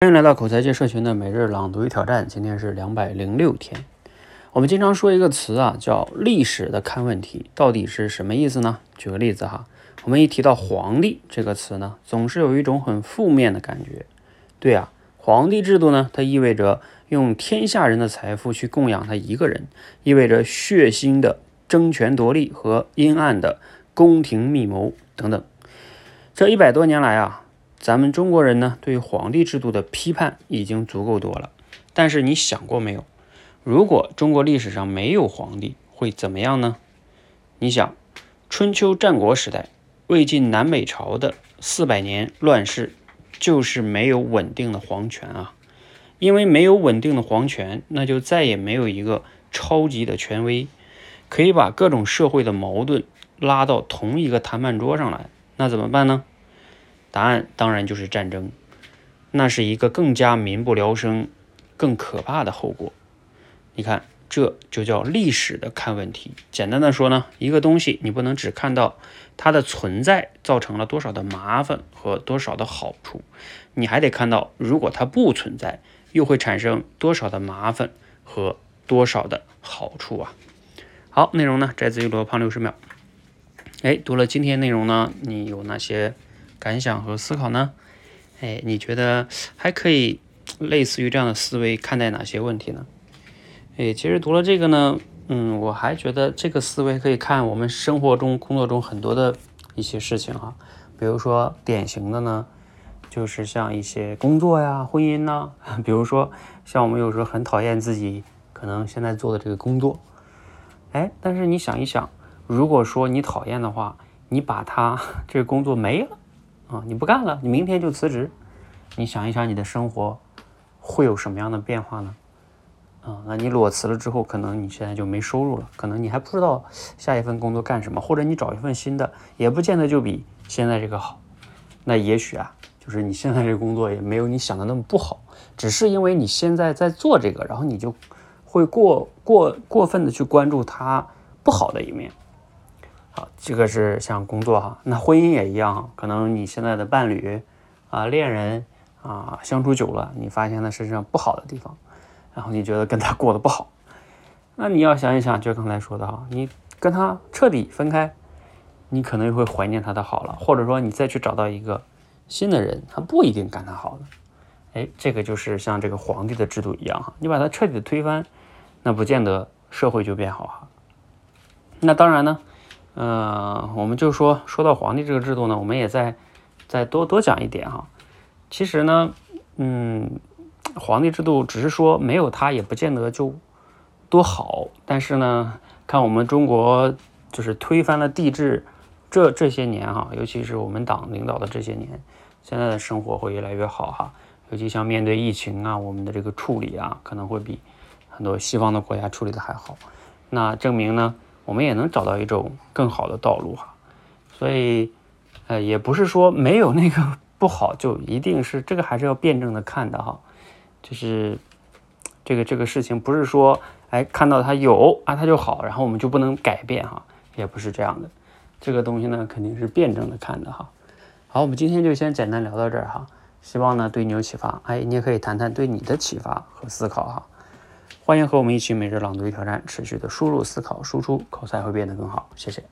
欢迎来到口才界社群的每日朗读与挑战，今天是两百零六天。我们经常说一个词啊，叫历史的看问题，到底是什么意思呢？举个例子哈，我们一提到皇帝这个词呢，总是有一种很负面的感觉。对啊，皇帝制度呢，它意味着用天下人的财富去供养他一个人，意味着血腥的争权夺利和阴暗的宫廷密谋等等。这一百多年来啊。咱们中国人呢，对皇帝制度的批判已经足够多了。但是你想过没有，如果中国历史上没有皇帝，会怎么样呢？你想，春秋战国时代，魏晋南北朝的四百年乱世，就是没有稳定的皇权啊。因为没有稳定的皇权，那就再也没有一个超级的权威，可以把各种社会的矛盾拉到同一个谈判桌上来。那怎么办呢？答案当然就是战争，那是一个更加民不聊生、更可怕的后果。你看，这就叫历史的看问题。简单的说呢，一个东西你不能只看到它的存在造成了多少的麻烦和多少的好处，你还得看到如果它不存在，又会产生多少的麻烦和多少的好处啊。好，内容呢摘自于罗胖六十秒。哎，读了今天内容呢，你有哪些？感想和思考呢？哎，你觉得还可以类似于这样的思维看待哪些问题呢？哎，其实读了这个呢，嗯，我还觉得这个思维可以看我们生活中、工作中很多的一些事情哈。比如说典型的呢，就是像一些工作呀、婚姻呐，比如说像我们有时候很讨厌自己可能现在做的这个工作，哎，但是你想一想，如果说你讨厌的话，你把它 这个工作没了。啊，你不干了，你明天就辞职，你想一想你的生活会有什么样的变化呢？啊，那你裸辞了之后，可能你现在就没收入了，可能你还不知道下一份工作干什么，或者你找一份新的，也不见得就比现在这个好。那也许啊，就是你现在这个工作也没有你想的那么不好，只是因为你现在在做这个，然后你就会过过过分的去关注它不好的一面。这个是像工作哈，那婚姻也一样，可能你现在的伴侣啊、恋人啊相处久了，你发现他身上不好的地方，然后你觉得跟他过得不好，那你要想一想，就刚才说的哈，你跟他彻底分开，你可能会怀念他的好了，或者说你再去找到一个新的人，他不一定干他好的。哎，这个就是像这个皇帝的制度一样哈，你把它彻底的推翻，那不见得社会就变好哈。那当然呢。嗯，我们就说说到皇帝这个制度呢，我们也再再多多讲一点哈。其实呢，嗯，皇帝制度只是说没有他也不见得就多好。但是呢，看我们中国就是推翻了帝制这这些年哈，尤其是我们党领导的这些年，现在的生活会越来越好哈。尤其像面对疫情啊，我们的这个处理啊，可能会比很多西方的国家处理的还好。那证明呢？我们也能找到一种更好的道路哈，所以，呃，也不是说没有那个不好就一定是这个，还是要辩证的看的哈。就是这个这个事情不是说，哎，看到它有啊，它就好，然后我们就不能改变哈，也不是这样的。这个东西呢，肯定是辩证的看的哈。好，我们今天就先简单聊到这儿哈，希望呢对你有启发。哎，你也可以谈谈对你的启发和思考哈。欢迎和我们一起每日朗读与挑战，持续的输入、思考、输出，口才会变得更好。谢谢。